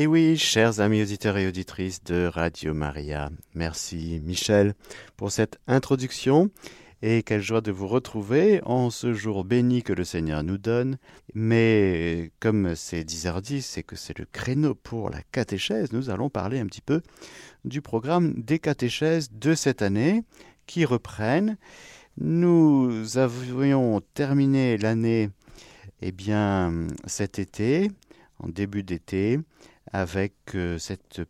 Et oui, chers amis auditeurs et auditrices de Radio Maria, merci Michel pour cette introduction et quelle joie de vous retrouver en ce jour béni que le Seigneur nous donne. Mais comme c'est 10h10 et que c'est le créneau pour la catéchèse, nous allons parler un petit peu du programme des catéchèses de cette année qui reprennent. Nous avions terminé l'année eh bien cet été, en début d'été, avec euh, cette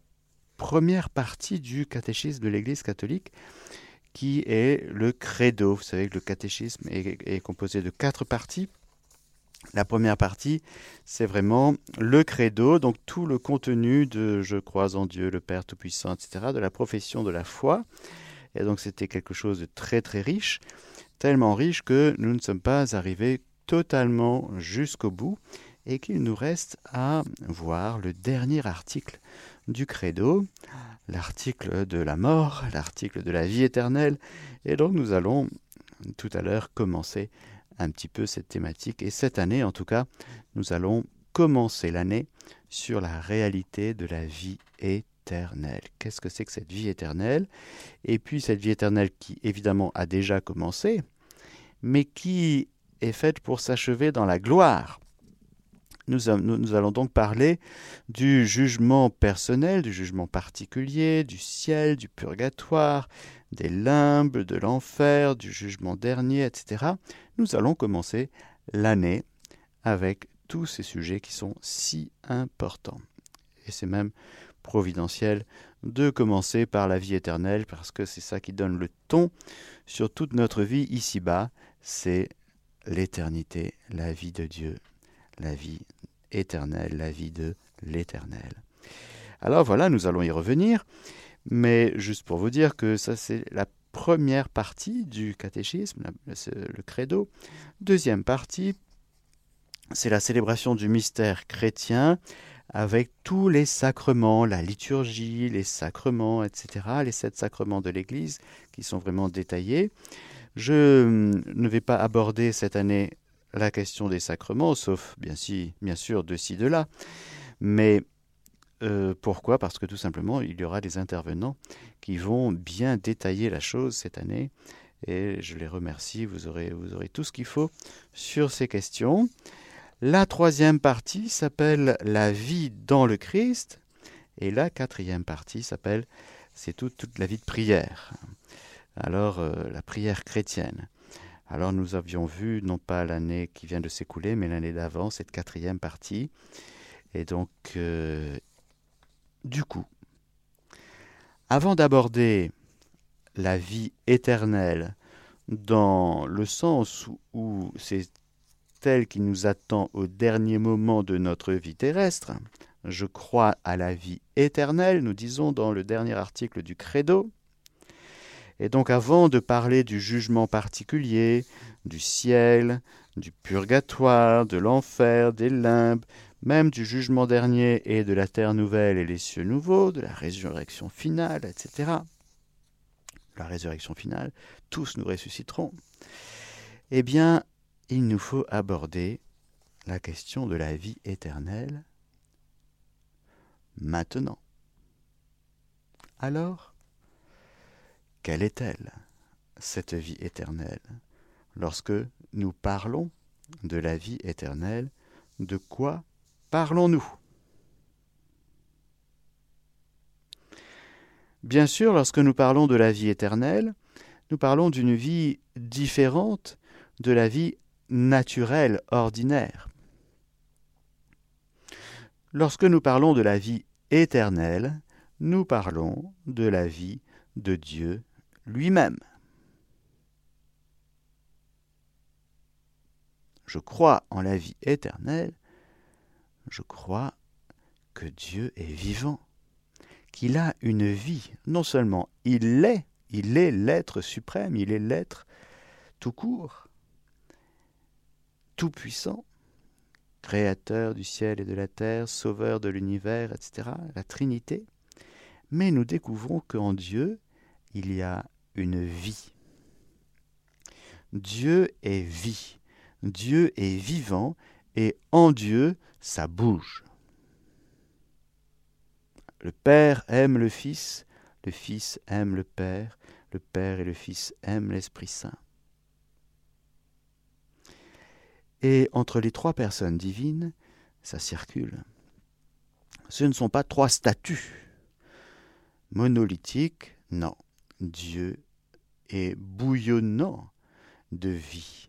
première partie du catéchisme de l'Église catholique qui est le credo. Vous savez que le catéchisme est, composé de quatre parties. La première partie, c'est vraiment le credo, donc tout le contenu de je crois en Dieu, le Père Tout-Puissant, etc., de la profession de la foi. Et donc c'était quelque chose de très très riche, tellement riche que nous ne sommes pas arrivés totalement jusqu'au bout et qu'il nous reste à voir le dernier article du credo, l'article de la mort, l'article de la vie éternelle. Et donc nous allons tout à l'heure commencer un petit peu cette thématique. Et cette année, en tout cas, nous allons commencer l'année sur la réalité de la vie éternelle. Qu'est-ce que c'est que cette vie éternelle? Et puis cette vie éternelle qui évidemment a déjà commencé, mais qui est faite pour s'achever dans la gloire. Nous, allons donc parler du jugement personnel, du jugement particulier, du ciel, du purgatoire, des limbes, de l'enfer, du jugement dernier, etc. Nous allons commencer l'année avec tous ces sujets qui sont si importants. Et c'est même providentiel de commencer par la vie éternelle parce que c'est ça qui donne le ton sur toute notre vie ici-bas, c'est l'éternité, la vie de Dieu, la vie éternelle, la vie de l'éternel. Alors voilà, nous allons y revenir, mais juste pour vous dire que ça c'est la première partie du catéchisme, le credo. Deuxième partie, c'est la célébration du mystère chrétien avec tous les sacrements, la liturgie, les sacrements, etc., les sept sacrements de l'Église qui sont vraiment détaillés. Je ne vais pas aborder cette année la question des sacrements, sauf bien, bien sûr de ci, de là. Mais euh, pourquoi? Parce que tout simplement, il y aura des intervenants qui vont bien détailler la chose cette année. Et je les remercie, vous aurez, vous aurez tout ce qu'il faut sur ces questions. La troisième partie s'appelle La vie dans le Christ. Et la quatrième partie s'appelle C'est toute la vie de prière alors euh, la prière chrétienne. Alors nous avions vu, non pas l'année qui vient de s'écouler, mais l'année d'avant, cette quatrième partie. Et donc, euh, du coup, avant d'aborder la vie éternelle dans le sens où c'est elle qui nous attend au dernier moment de notre vie terrestre, je crois à la vie éternelle, nous disons dans le dernier article du Credo, et donc avant de parler du jugement particulier, du ciel, du purgatoire, de l'enfer, des limbes, même du jugement dernier et de la terre nouvelle et les cieux nouveaux, de la résurrection finale, etc. La résurrection finale, tous nous ressusciterons. Eh bien, il nous faut aborder la question de la vie éternelle maintenant. Alors, quelle est-elle, cette vie éternelle? Lorsque nous parlons de la vie éternelle, de quoi parlons-nous? Bien sûr, lorsque nous parlons de la vie éternelle, nous parlons d'une vie différente de la vie naturelle, ordinaire. Lorsque nous parlons de la vie éternelle, nous parlons de la vie de Dieu lui-même. Je crois en la vie éternelle, je crois que Dieu est vivant, qu'il a une vie. Non seulement il l'est, il est l'être suprême, il est l'être tout court, tout puissant, créateur du ciel et de la terre, sauveur de l'univers, etc., la Trinité. Mais nous découvrons qu'en Dieu, il y a une vie. Dieu est vie. Dieu est vivant et en Dieu, ça bouge. le Père aime le Fils, le Fils aime le Père, le Père et le Fils aiment l'Esprit Saint. Et entre les trois personnes divines, ça circule. Ce ne sont pas trois statues monolithiques, non. Dieu est bouillonnant de vie.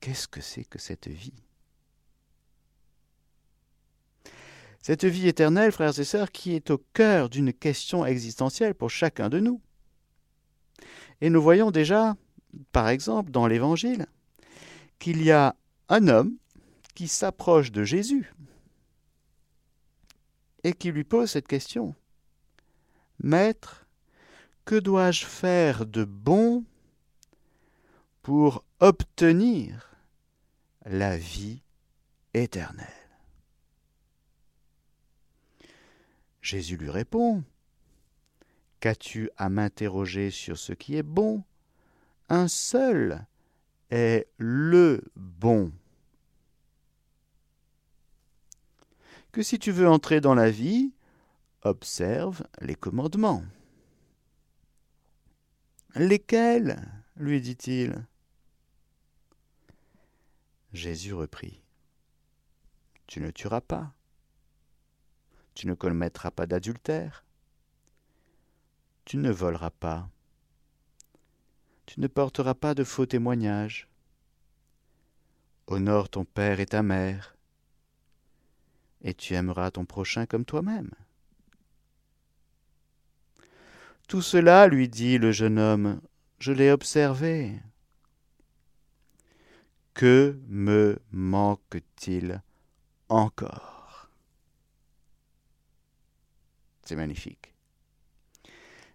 Qu'est-ce que c'est que cette vie? Cette vie éternelle, frères et sœurs, qui est au cœur d'une question existentielle pour chacun de nous. Et nous voyons déjà, par exemple, dans l'Évangile, qu'il y a un homme qui s'approche de Jésus et qui lui pose cette question. Maître, que dois-je faire de bon pour obtenir la vie éternelle? Jésus lui répond, Qu'as-tu à m'interroger sur ce qui est bon? Un seul est le bon. Que si tu veux entrer dans la vie, observe les commandements. Lesquels? lui dit-il. Jésus reprit. Tu ne tueras pas. Tu ne commettras pas d'adultère. Tu ne voleras pas. Tu ne porteras pas de faux témoignages. Honore ton père et ta mère. Et tu aimeras ton prochain comme toi-même. Tout cela, lui dit le jeune homme, je l'ai observé. Que me manque-t-il encore? C'est magnifique.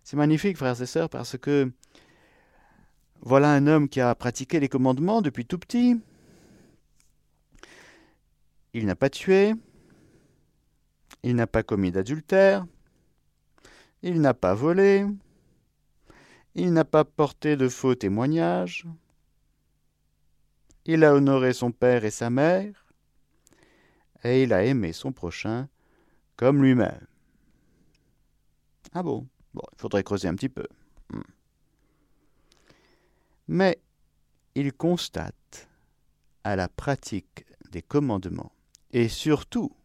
C'est magnifique, frères et sœurs, parce que voilà un homme qui a pratiqué les commandements depuis tout petit. Il n'a pas tué, il n'a pas commis d'adultère, il n'a pas volé, il n'a pas porté de faux témoignages, il a honoré son père et sa mère, et il a aimé son prochain comme lui-même. Ah bon? Bon, il faudrait creuser un petit peu. Hmm. Mais il constate à la pratique des commandements, et surtout,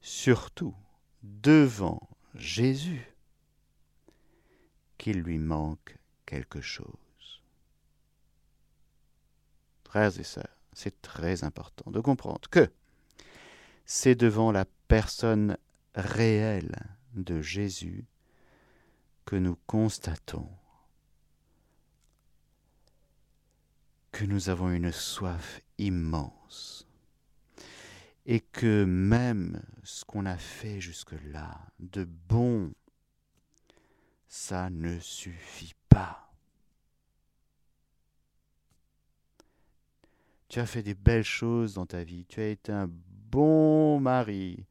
surtout devant Jésus qu'il lui manque quelque chose. Frères et sœurs, c'est très important de comprendre que c'est devant la personne réelle de Jésus que nous constatons que nous avons une soif immense et que même ce qu'on a fait jusque-là de bon, ça ne suffit pas. Tu as fait des belles choses dans ta vie, tu as été un bon mari,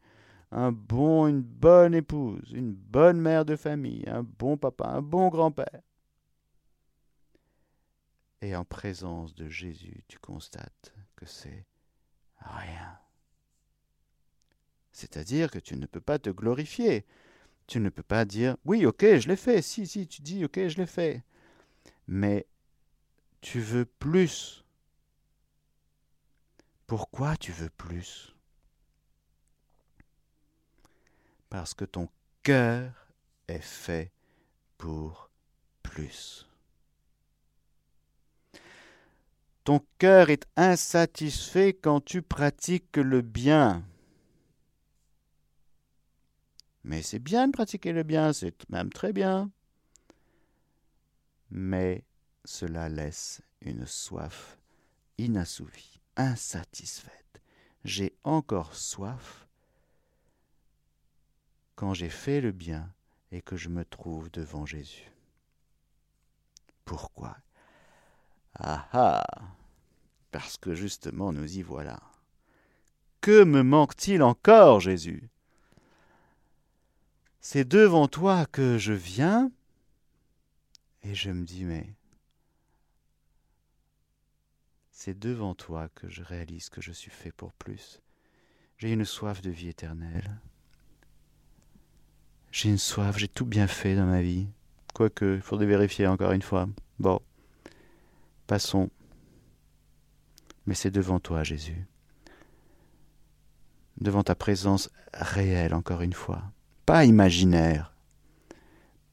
un bon, une bonne épouse, une bonne mère de famille, un bon papa, un bon grand-père. Et en présence de Jésus, tu constates que c'est rien. C'est-à-dire que tu ne peux pas te glorifier. Tu ne peux pas dire oui, ok, je l'ai fait. Si, si, tu dis ok, je l'ai fait. Mais tu veux plus. Pourquoi tu veux plus? Parce que ton cœur est fait pour plus. Ton cœur est insatisfait quand tu pratiques le bien. Mais c'est bien de pratiquer le bien, c'est même très bien. Mais cela laisse une soif inassouvie, insatisfaite. J'ai encore soif quand j'ai fait le bien et que je me trouve devant Jésus. Pourquoi? Ah ah Parce que justement nous y voilà. Que me manque-t-il encore, Jésus? C'est devant toi que je viens et je me dis, mais c'est devant toi que je réalise que je suis fait pour plus. J'ai une soif de vie éternelle. J'ai une soif, j'ai tout bien fait dans ma vie. Quoique, il faudrait vérifier encore une fois. Bon, passons. Mais c'est devant toi, Jésus. Devant ta présence réelle, encore une fois. Pas imaginaire.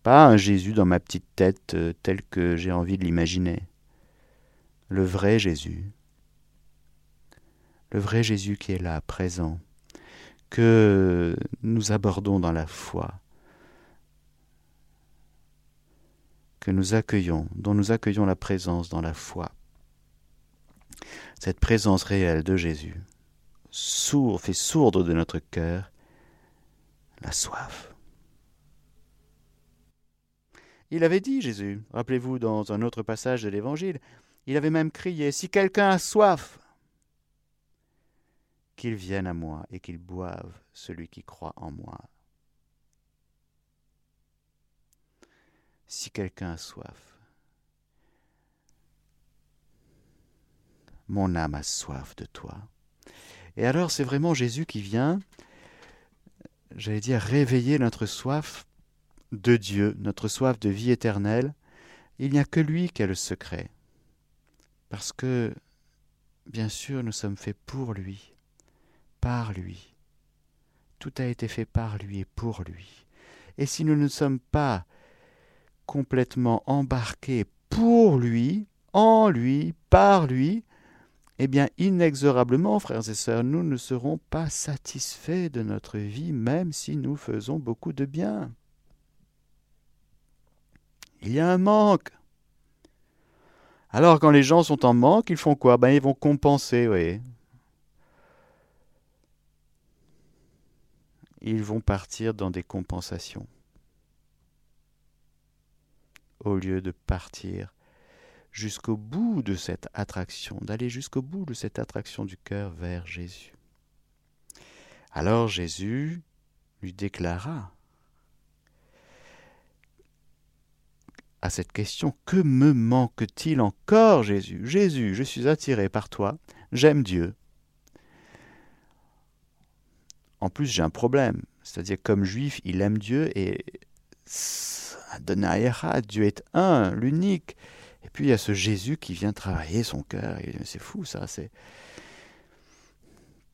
Pas un Jésus dans ma petite tête euh, tel que j'ai envie de l'imaginer. Le vrai Jésus. Le vrai Jésus qui est là, présent, que nous abordons dans la foi, que nous accueillons, dont nous accueillons la présence dans la foi. Cette présence réelle de Jésus sourd, fait sourdre de notre cœur la soif. Il avait dit, Jésus, rappelez-vous dans un autre passage de l'Évangile, il avait même crié, Si quelqu'un a soif, qu'il vienne à moi et qu'il boive celui qui croit en moi. Si quelqu'un a soif, mon âme a soif de toi. Et alors c'est vraiment Jésus qui vient, j'allais dire, réveiller notre soif de Dieu, notre soif de vie éternelle. Il n'y a que lui qui a le secret. Parce que, bien sûr, nous sommes faits pour lui, par lui. Tout a été fait par lui et pour lui. Et si nous ne sommes pas complètement embarqués pour lui, en lui, par lui, eh bien, inexorablement, frères et sœurs, nous ne serons pas satisfaits de notre vie, même si nous faisons beaucoup de bien. Il y a un manque. Alors, quand les gens sont en manque, ils font quoi? Ben, ils vont compenser, oui. Ils vont partir dans des compensations. Au lieu de partir jusqu'au bout de cette attraction, d'aller jusqu'au bout de cette attraction du cœur vers Jésus. Alors Jésus lui déclara à cette question, que me manque-t-il encore, Jésus? Jésus, je suis attiré par toi, j'aime Dieu. En plus, j'ai un problème, c'est-à-dire comme juif, il aime Dieu et Dieu est un, l'unique. Puis il y a ce Jésus qui vient travailler son cœur. C'est fou ça. C'est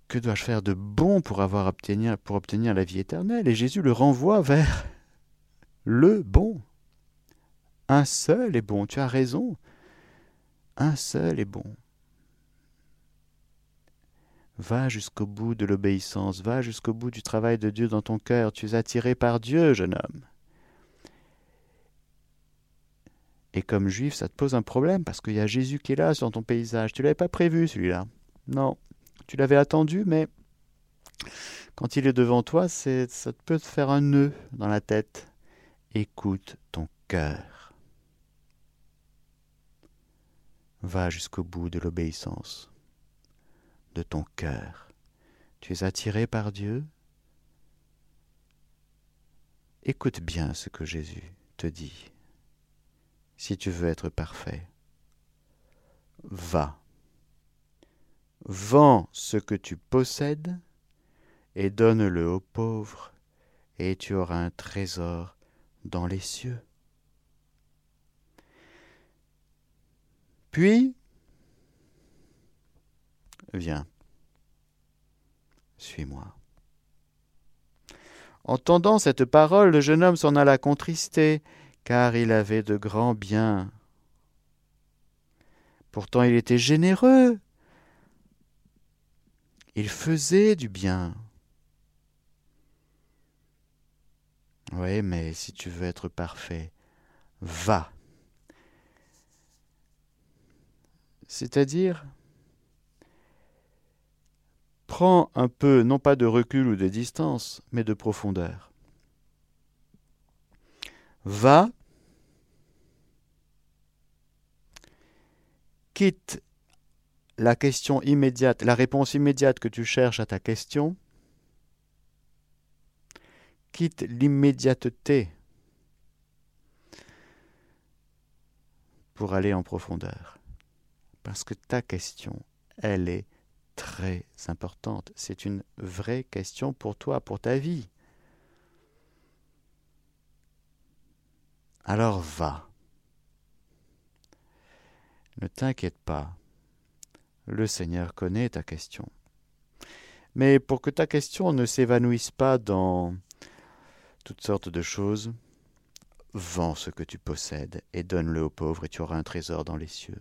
que dois-je faire de bon pour avoir obtenir pour obtenir la vie éternelle? Et Jésus le renvoie vers le bon. Un seul est bon. Tu as raison. Un seul est bon. Va jusqu'au bout de l'obéissance, va jusqu'au bout du travail de Dieu dans ton cœur. Tu es attiré par Dieu, jeune homme. Et comme juif, ça te pose un problème parce qu'il y a Jésus qui est là sur ton paysage. Tu l'avais pas prévu celui-là. Non, tu l'avais attendu, mais quand il est devant toi, c'est, ça peut te faire un nœud dans la tête. Écoute ton cœur. Va jusqu'au bout de l'obéissance de ton cœur. Tu es attiré par Dieu Écoute bien ce que Jésus te dit si tu veux être parfait. Va. Vends ce que tu possèdes et donne-le aux pauvres, et tu auras un trésor dans les cieux. Puis, viens, suis-moi. Entendant cette parole, le jeune homme s'en alla contristé, car il avait de grands biens. Pourtant il était généreux. Il faisait du bien. Oui, mais si tu veux être parfait, va. C'est-à-dire, prends un peu, non pas de recul ou de distance, mais de profondeur va, quitte la question immédiate, la réponse immédiate que tu cherches à ta question, quitte l'immédiateté pour aller en profondeur. Parce que ta question, elle est très importante. C'est une vraie question pour toi, pour ta vie. Alors va. Ne t'inquiète pas. Le Seigneur connaît ta question. Mais pour que ta question ne s'évanouisse pas dans toutes sortes de choses, vends ce que tu possèdes et donne-le aux pauvres et tu auras un trésor dans les cieux.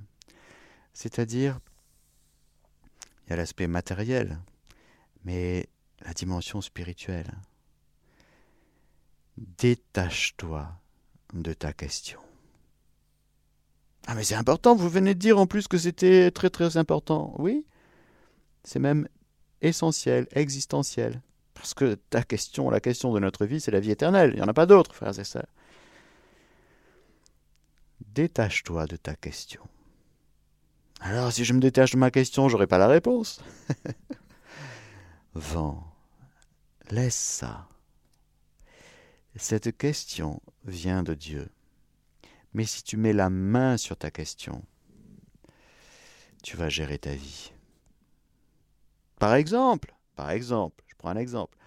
C'est-à-dire, il y a l'aspect matériel, mais la dimension spirituelle. Détache-toi de ta question. Ah mais c'est important, vous venez de dire en plus que c'était très très important. Oui, c'est même essentiel, existentiel. Parce que ta question, la question de notre vie, c'est la vie éternelle. Il n'y en a pas d'autre, frères et sœurs. Détache-toi de ta question. Alors, si je me détache de ma question, j'aurai pas la réponse. Vent, laisse ça. Cette question vient de Dieu. Mais si tu mets la main sur ta question, tu vas gérer ta vie. Par exemple, par exemple, je prends un exemple.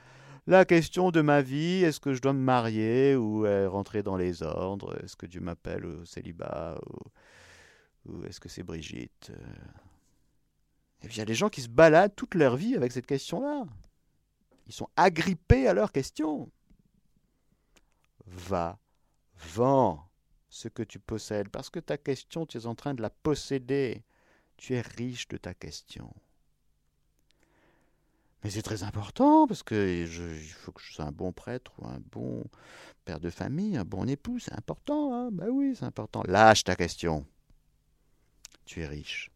La question de ma vie, est-ce que je dois me marier ou euh, rentrer dans les ordres? Est-ce que Dieu m'appelle au célibat ou, est-ce que c'est Brigitte? Eh il y a des gens qui se baladent toute leur vie avec cette question-là. Ils sont agrippés à leur question. Va, vends ce que tu possèdes, parce que ta question, tu es en train de la posséder. Tu es riche de ta question. Mais c'est très important parce que il faut que je sois un bon prêtre ou un bon père de famille, un bon époux. C'est important. Hein ben oui, c'est important. Lâche ta question. Tu es riche.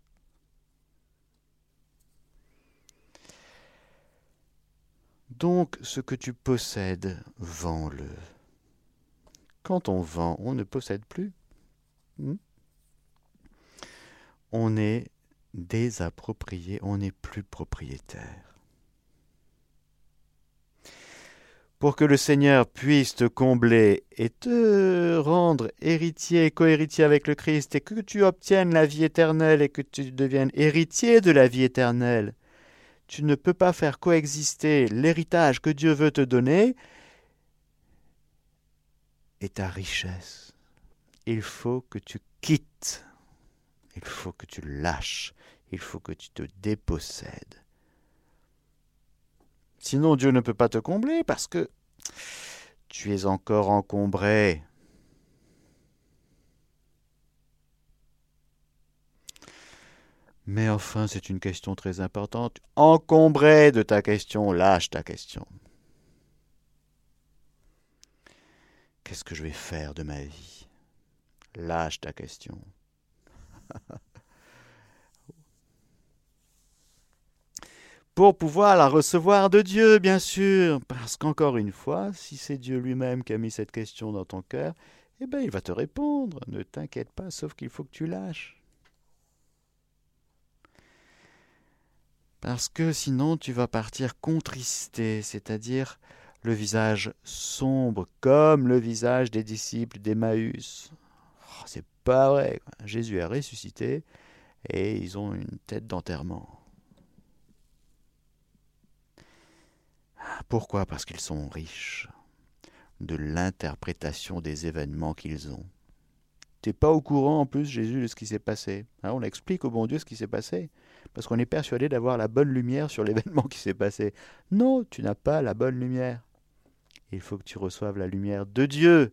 Donc, ce que tu possèdes, vends-le. Quand on vend, on ne possède plus. Hmm? on est désapproprié, on n'est plus propriétaire. pour que le Seigneur puisse te combler et te rendre héritier et cohéritier avec le Christ, et que tu obtiennes la vie éternelle et que tu deviennes héritier de la vie éternelle, tu ne peux pas faire coexister l'héritage que Dieu veut te donner et ta richesse. Il faut que tu quittes, il faut que tu lâches, il faut que tu te dépossèdes. Sinon, Dieu ne peut pas te combler parce que tu es encore encombré. Mais enfin, c'est une question très importante. Encombré de ta question, lâche ta question. Qu'est-ce que je vais faire de ma vie? Lâche ta question. pour pouvoir la recevoir de Dieu, bien sûr. Parce qu'encore une fois, si c'est Dieu lui-même qui a mis cette question dans ton cœur, eh bien, il va te répondre. Ne t'inquiète pas, sauf qu'il faut que tu lâches. Parce que sinon, tu vas partir contristé, c'est-à-dire le visage sombre, comme le visage des disciples d'Emmaüs. Oh, c'est pas vrai. Jésus a ressuscité et ils ont une tête d'enterrement. Pourquoi? Parce qu'ils sont riches de l'interprétation des événements qu'ils ont. T'es pas au courant en plus, Jésus, de ce qui s'est passé? Hein, on explique au bon Dieu ce qui s'est passé. Parce qu'on est persuadé d'avoir la bonne lumière sur l'événement qui s'est passé. Non, tu n'as pas la bonne lumière. Il faut que tu reçoives la lumière de Dieu.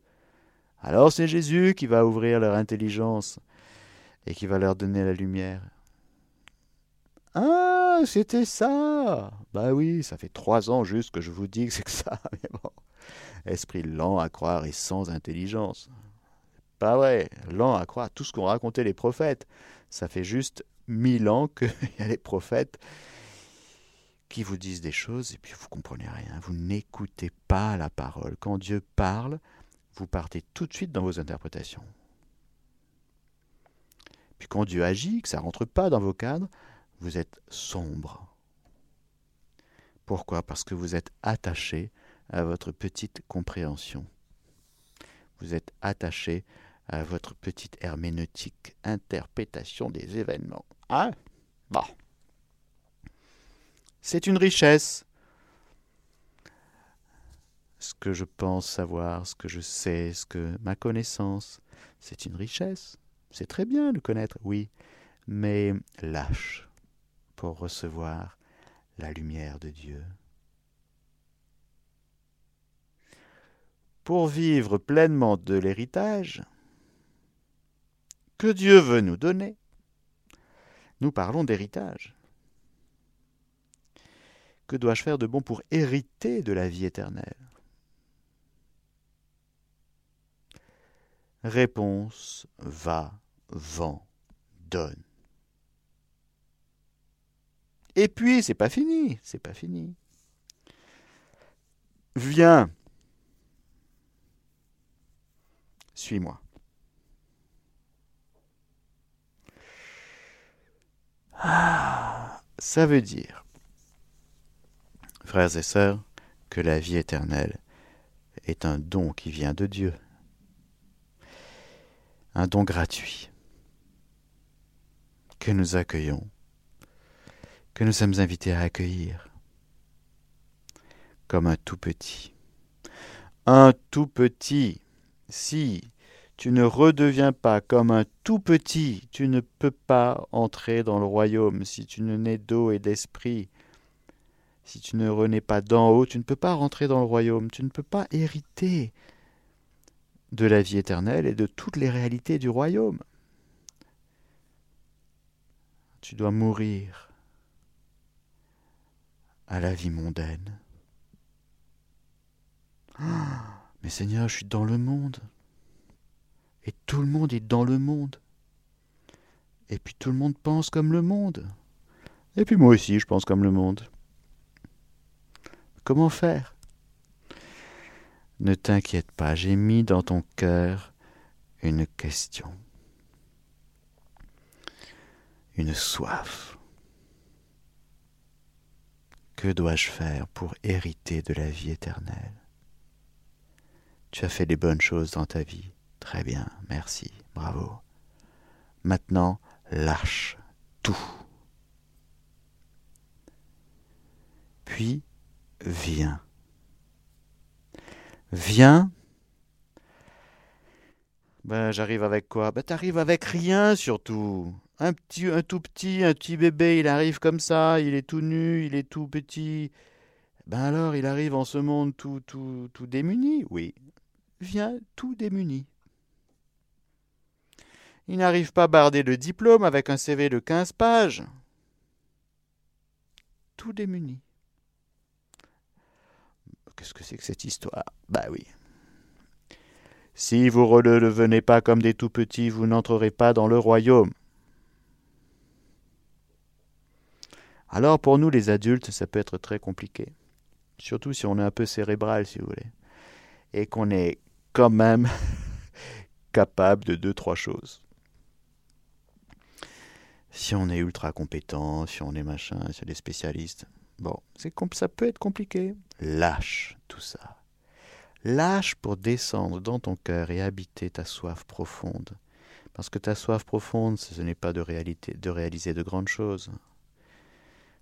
Alors c'est Jésus qui va ouvrir leur intelligence et qui va leur donner la lumière. Ah, c'était ça Bah oui, ça fait trois ans juste que je vous dis que c'est ça. Esprit lent à croire et sans intelligence. Pas vrai, lent à croire tout ce qu'ont raconté les prophètes. Ça fait juste mille ans qu'il y a les prophètes qui vous disent des choses et puis vous comprenez rien. Vous n'écoutez pas la parole. Quand Dieu parle, vous partez tout de suite dans vos interprétations. Puis quand Dieu agit, que ça rentre pas dans vos cadres, vous êtes sombre. Pourquoi? Parce que vous êtes attaché à votre petite compréhension. Vous êtes attaché à votre petite herméneutique, interprétation des événements. Ah Bon. C'est une richesse. Ce que je pense savoir, ce que je sais, ce que ma connaissance, c'est une richesse. C'est très bien de connaître, oui, mais lâche pour recevoir la lumière de Dieu. Pour vivre pleinement de l'héritage que Dieu veut nous donner, nous parlons d'héritage. Que dois-je faire de bon pour hériter de la vie éternelle? Réponse va, vent, donne. Et puis, c'est pas fini, c'est pas fini. Viens, suis-moi. Ah, ça veut dire, frères et sœurs, que la vie éternelle est un don qui vient de Dieu, un don gratuit que nous accueillons, que nous sommes invités à accueillir comme un tout petit. Un tout petit, si tu ne redeviens pas comme un tout petit, tu ne peux pas entrer dans le royaume si tu ne nais d'eau et d'esprit. Si tu ne renais pas d'en haut, tu ne peux pas rentrer dans le royaume, tu ne peux pas hériter de la vie éternelle et de toutes les réalités du royaume. Tu dois mourir à la vie mondaine. Mais Seigneur, je suis dans le monde. Et tout le monde est dans le monde. Et puis tout le monde pense comme le monde. Et puis moi aussi, je pense comme le monde. Comment faire? Ne t'inquiète pas, j'ai mis dans ton cœur une question, une soif. Que dois-je faire pour hériter de la vie éternelle? Tu as fait des bonnes choses dans ta vie. Très bien, merci, bravo. Maintenant, lâche tout. Puis, viens. Viens. Ben, j'arrive avec quoi? Ben, t'arrives avec rien surtout. Un petit, tout petit, un petit bébé, il arrive comme ça, il est tout nu, il est tout petit. Ben alors, il arrive en ce monde tout, tout, tout démuni, oui. Viens tout démuni. Il n'arrive pas bardé de diplôme avec un CV de 15 pages. Tout démuni. Qu'est-ce que c'est que cette histoire? Bah oui. Si vous ne redevenez pas comme des tout petits, vous n'entrerez pas dans le royaume. Alors pour nous les adultes, ça peut être très compliqué. Surtout si on est un peu cérébral, si vous voulez. Et qu'on est quand même capable de deux, trois choses si on est ultra compétent, si on est machin, si on est spécialiste. Bon, c'est ça peut être compliqué. Lâche tout ça. Lâche pour descendre dans ton cœur et habiter ta soif profonde. Parce que ta soif profonde, ce n'est pas de, réalité, de réaliser de grandes choses.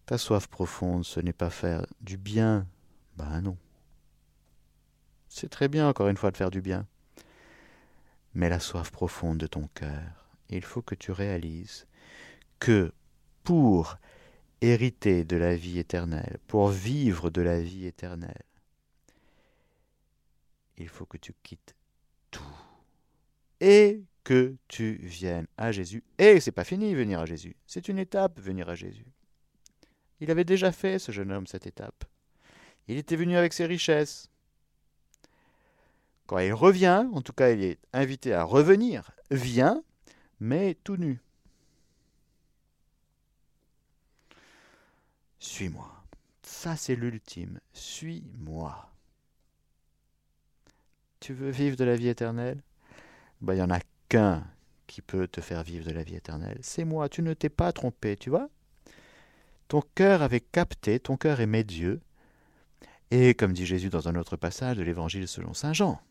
Ta soif profonde, ce n'est pas faire du bien. Ben non. C'est très bien, encore une fois, de faire du bien. Mais la soif profonde de ton cœur, il faut que tu réalises que pour hériter de la vie éternelle, pour vivre de la vie éternelle, il faut que tu quittes tout et que tu viennes à Jésus. Et c'est pas fini venir à Jésus, c'est une étape venir à Jésus. Il avait déjà fait ce jeune homme cette étape. Il était venu avec ses richesses. Quand il revient, en tout cas il est invité à revenir, vient, mais tout nu. Suis-moi. Ça, c'est l'ultime. Suis-moi. Tu veux vivre de la vie éternelle? Ben, Il n'y en a qu'un qui peut te faire vivre de la vie éternelle. C'est moi. Tu ne t'es pas trompé, tu vois? Ton cœur avait capté, ton cœur aimait Dieu. Et comme dit Jésus dans un autre passage de l'Évangile selon Saint Jean,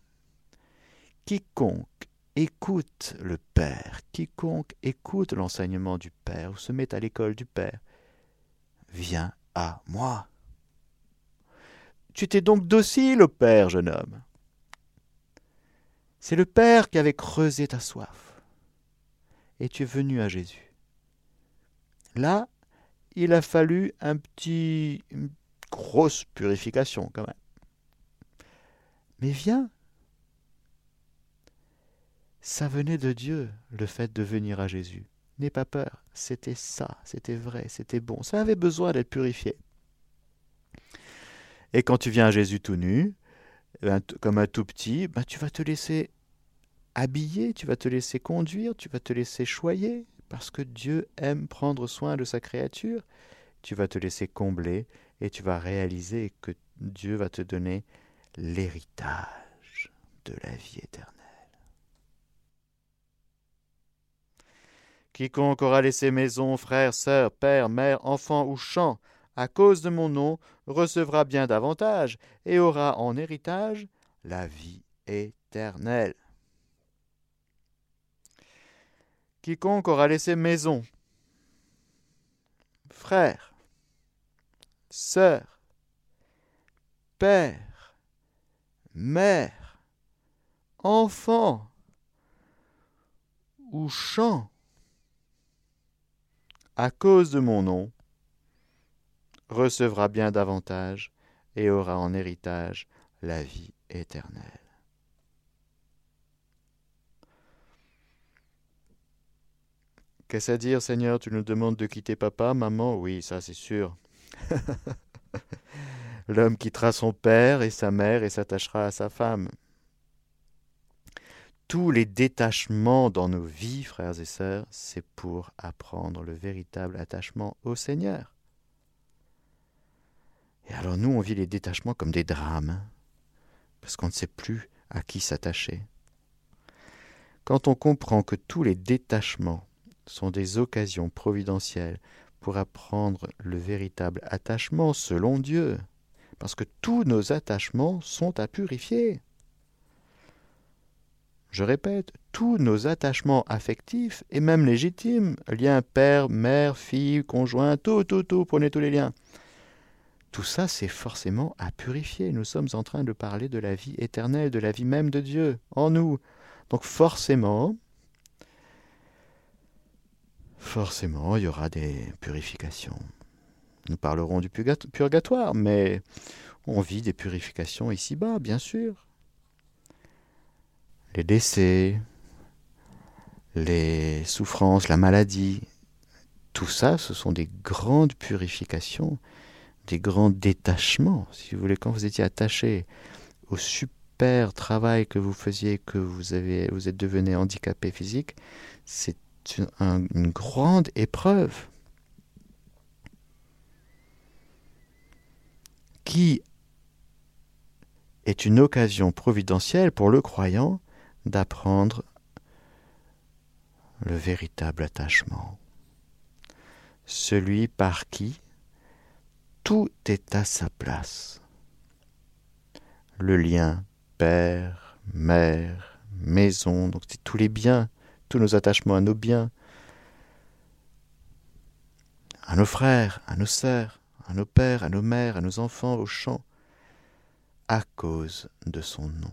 quiconque écoute le Père, quiconque écoute l'enseignement du Père ou se met à l'école du Père, viens à moi. Tu t'es donc docile au Père, jeune homme. C'est le Père qui avait creusé ta soif. Et tu es venu à Jésus. Là, il a fallu un petit, une grosse purification quand même. Mais viens. Ça venait de Dieu, le fait de venir à Jésus. N'aie pas peur, c'était ça, c'était vrai, c'était bon. Ça avait besoin d'être purifié. Et quand tu viens à Jésus tout nu, comme un tout petit, ben, tu vas te laisser habiller, tu vas te laisser conduire, tu vas te laisser choyer, parce que Dieu aime prendre soin de sa créature. Tu vas te laisser combler et tu vas réaliser que Dieu va te donner l'héritage de la vie éternelle. Quiconque aura laissé maison, frère, sœur, père, mère, enfant ou champ, à cause de mon nom, recevra bien davantage, et aura en héritage la vie éternelle. Quiconque aura laissé maison, frère, sœur, père, mère, enfant ou champ, à cause de mon nom, recevra bien davantage et aura en héritage la vie éternelle. Qu'est-ce à dire, Seigneur? Tu nous demandes de quitter papa, maman? Oui, ça c'est sûr. L'homme quittera son père et sa mère et s'attachera à sa femme. Tous les détachements dans nos vies, frères et sœurs, c'est pour apprendre le véritable attachement au Seigneur. Et alors nous, on vit les détachements comme des drames, hein, parce qu'on ne sait plus à qui s'attacher. Quand on comprend que tous les détachements sont des occasions providentielles pour apprendre le véritable attachement selon Dieu, parce que tous nos attachements sont à purifier. Je répète, tous nos attachements affectifs et même légitimes, liens père, mère, fille, conjoint, tout, tout, tout, prenez tous les liens. Tout ça, c'est forcément à purifier. Nous sommes en train de parler de la vie éternelle, de la vie même de Dieu en nous. Donc forcément, forcément, il y aura des purifications. Nous parlerons du purgatoire, mais on vit des purifications ici-bas, bien sûr. Les décès, les souffrances, la maladie, tout ça, ce sont des grandes purifications, des grands détachements. Si vous voulez, quand vous étiez attaché au super travail que vous faisiez, que vous, êtes devenu handicapé physique, c'est une, grande épreuve qui est une occasion providentielle pour le croyant d'apprendre le véritable attachement, celui par qui tout est à sa place. Le lien père, mère, maison, donc c'est tous les biens tous nos attachements à nos biens, à nos frères, à nos sœurs, à nos pères, à nos mères, à nos enfants, aux champs, à cause de son nom.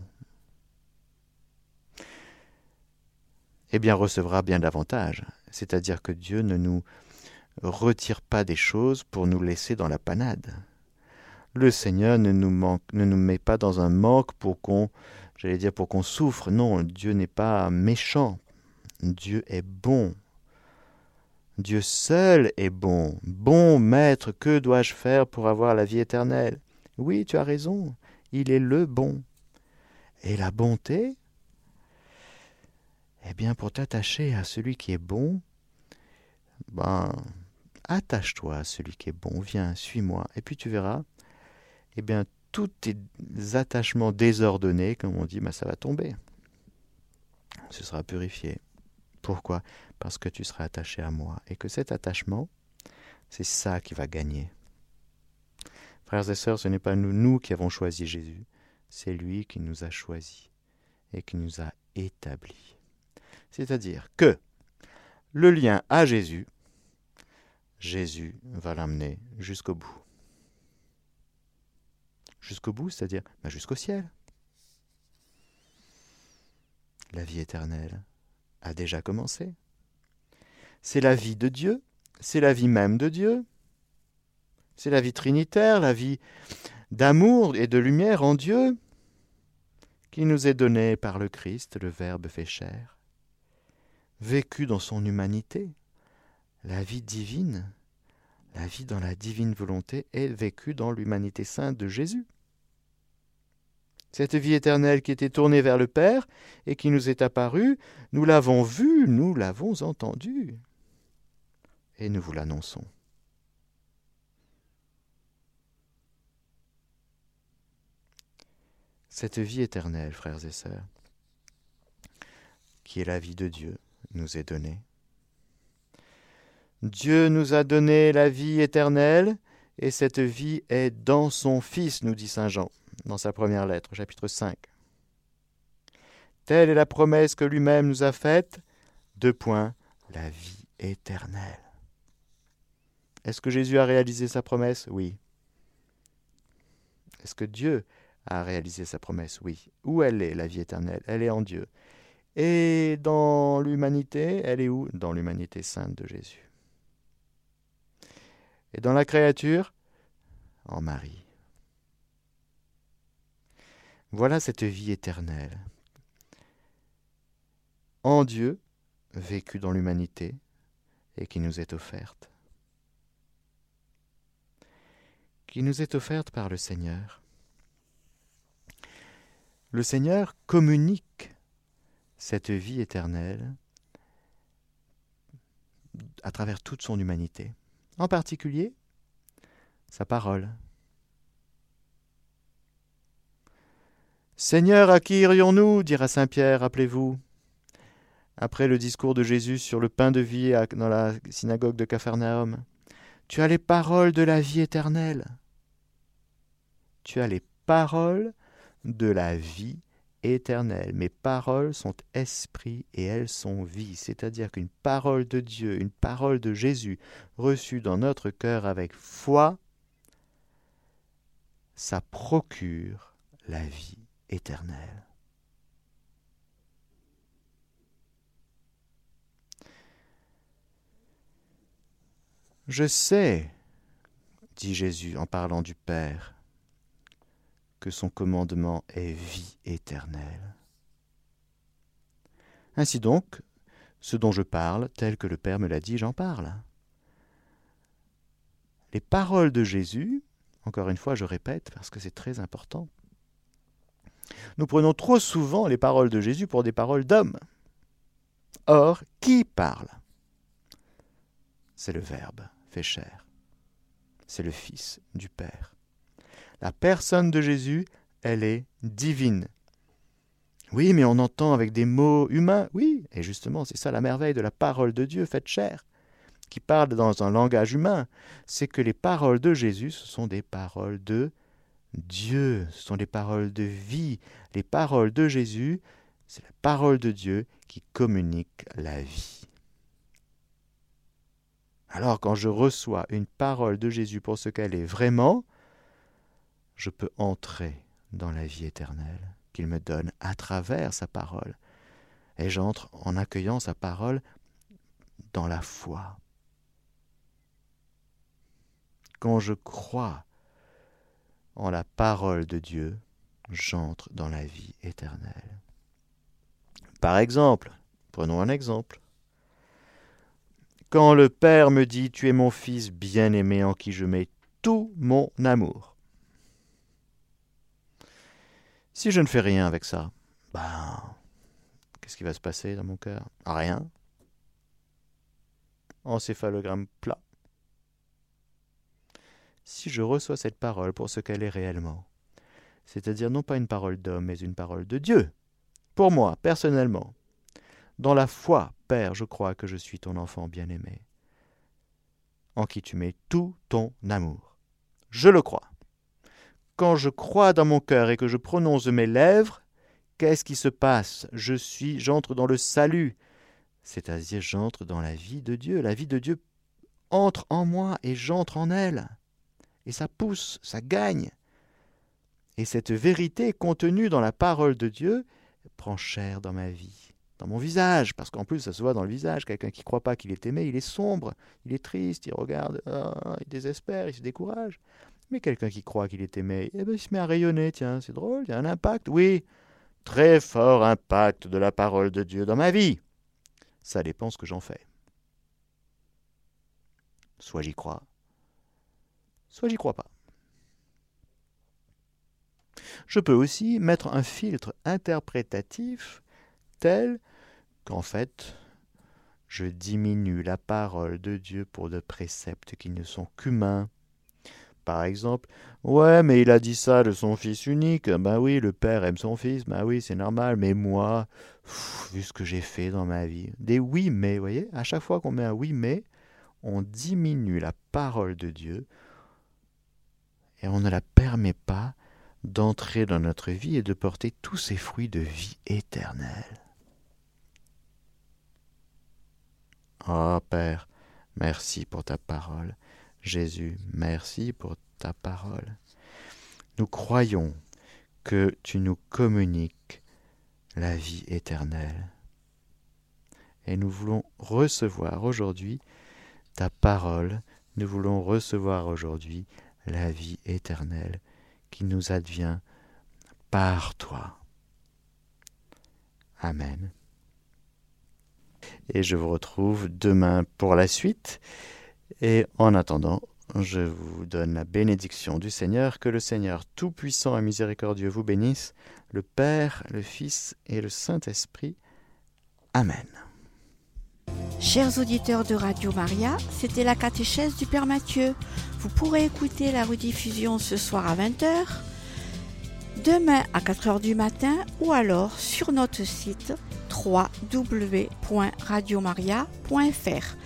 Eh bien, recevra bien davantage, c'est-à-dire que Dieu ne nous retire pas des choses pour nous laisser dans la panade. Le Seigneur ne nous, ne nous met pas dans un manque pour qu'on, j'allais dire, pour qu'on souffre. Non, Dieu n'est pas méchant Dieu est bon. Dieu seul est bon. Bon maître, que dois-je faire pour avoir la vie éternelle? Oui, tu as raison, il est le bon. Et la bonté? Eh bien, pour t'attacher à celui qui est bon, ben, attache-toi à celui qui est bon, viens, suis-moi, et puis tu verras, eh bien, tous tes attachements désordonnés, comme on dit, ben, ça va tomber. Ce sera purifié. Pourquoi? Parce que tu seras attaché à moi et que cet attachement, c'est ça qui va gagner. Frères et sœurs, ce n'est pas nous, nous qui avons choisi Jésus, c'est lui qui nous a choisis et qui nous a établis. C'est-à-dire que le lien à Jésus, Jésus va l'amener jusqu'au bout. Jusqu'au bout, c'est-à-dire bah, jusqu'au ciel. La vie éternelle a déjà commencé. C'est la vie de Dieu, c'est la vie même de Dieu. C'est la vie trinitaire, la vie d'amour et de lumière en Dieu qui nous est donnée par le Christ, le Verbe fait chair, vécu dans son humanité, la vie divine, la vie dans la divine volonté est vécue dans l'humanité sainte de Jésus. Cette vie éternelle qui était tournée vers le Père et qui nous est apparue, nous l'avons vue, nous l'avons entendue, et nous vous l'annonçons. Cette vie éternelle, frères et sœurs, qui est la vie de Dieu, nous est. Dieu nous a donné la vie éternelle, et cette vie est dans son Fils, nous dit Saint Jean dans sa première lettre, chapitre 5. Telle est la promesse que lui-même nous a faite. Deux points, la vie éternelle. Est-ce que Jésus a réalisé sa promesse? Oui. Est-ce que Dieu a réalisé sa promesse? Oui. Où elle est, la vie éternelle? Elle est en Dieu. Et dans l'humanité, elle est où? Dans l'humanité sainte de Jésus. Et dans la créature? En Marie. Voilà cette vie éternelle. En Dieu, vécue dans l'humanité, et qui nous est offerte. Qui nous est offerte par le Seigneur. Le Seigneur communique cette vie éternelle à travers toute son humanité, en particulier sa parole. Seigneur, à qui irions-nous dira Saint Pierre, rappelez-vous. Après le discours de Jésus sur le pain de vie dans la synagogue de Capharnaüm, tu as les paroles de la vie éternelle. Tu as les paroles de la vie éternelle. Mes paroles sont esprit et elles sont vie, c'est-à-dire qu'une parole de Dieu, une parole de Jésus reçue dans notre cœur avec foi, ça procure la vie éternel. Je sais, dit Jésus en parlant du Père, que son commandement est vie éternelle. Ainsi donc, ce dont je parle, tel que le Père me l'a dit, j'en parle. Les paroles de Jésus, encore une fois je répète parce que c'est très important, nous prenons trop souvent les paroles de Jésus pour des paroles d'homme. Or, qui parle? C'est le Verbe fait chair. C'est le Fils du Père. La personne de Jésus, elle est divine. Oui, mais on entend avec des mots humains. Oui, et justement, c'est ça la merveille de la parole de Dieu faite chair, qui parle dans un langage humain. C'est que les paroles de Jésus, ce sont des paroles de Dieu, ce sont les paroles de vie. Les paroles de Jésus, c'est la parole de Dieu qui communique la vie. Alors quand je reçois une parole de Jésus pour ce qu'elle est vraiment, je peux entrer dans la vie éternelle qu'il me donne à travers sa parole. Et j'entre en accueillant sa parole dans la foi. Quand je crois en la parole de Dieu, j'entre dans la vie éternelle. Par exemple, prenons un exemple. Quand le Père me dit Tu es mon Fils bien-aimé en qui je mets tout mon amour. Si je ne fais rien avec ça, ben, qu'est-ce qui va se passer dans mon cœur? Rien. Encéphalogramme plat si je reçois cette parole pour ce qu'elle est réellement, c'est-à-dire non pas une parole d'homme, mais une parole de Dieu, pour moi, personnellement, dans la foi, Père, je crois que je suis ton enfant bien-aimé, en qui tu mets tout ton amour. Je le crois. Quand je crois dans mon cœur et que je prononce mes lèvres, qu'est-ce qui se passe? Je suis, j'entre dans le salut, c'est-à-dire j'entre dans la vie de Dieu. La vie de Dieu entre en moi et j'entre en elle et ça pousse, ça gagne. Et cette vérité contenue dans la parole de Dieu prend chair dans ma vie, dans mon visage, parce qu'en plus ça se voit dans le visage. Quelqu'un qui ne croit pas qu'il est aimé, il est sombre, il est triste, il regarde, ah, il désespère, il se décourage. Mais quelqu'un qui croit qu'il est aimé, eh ben, il se met à rayonner, tiens, c'est drôle, il y a un impact, oui, très fort impact de la parole de Dieu dans ma vie. Ça dépend ce que j'en fais. Soit j'y crois, soit j'y crois pas. Je peux aussi mettre un filtre interprétatif tel qu'en fait, je diminue la parole de Dieu pour de préceptes qui ne sont qu'humains. Par exemple, ouais, mais il a dit ça de son fils unique. Ben oui, le père aime son fils. Ben oui, c'est normal. Mais moi, vu ce que j'ai fait dans ma vie, des oui mais, vous voyez, à chaque fois qu'on met un oui mais, on diminue la parole de Dieu et on ne la permet pas d'entrer dans notre vie et de porter tous ces fruits de vie éternelle. Oh Père, merci pour ta parole. Jésus, merci pour ta parole. Nous croyons que tu nous communiques la vie éternelle. Et nous voulons recevoir aujourd'hui ta parole, nous voulons recevoir aujourd'hui la vie éternelle qui nous advient par toi. Amen et je vous retrouve demain pour la suite. Et en attendant, je vous donne la bénédiction du Seigneur, que le Seigneur Tout-Puissant et Miséricordieux vous bénisse, le Père, le Fils et le Saint-Esprit. Amen. Chers auditeurs de Radio Maria, c'était la catéchèse du Père Mathieu. Vous pourrez écouter la rediffusion ce soir à 20h, demain à 4h du matin ou alors sur notre site www.radiomaria.fr.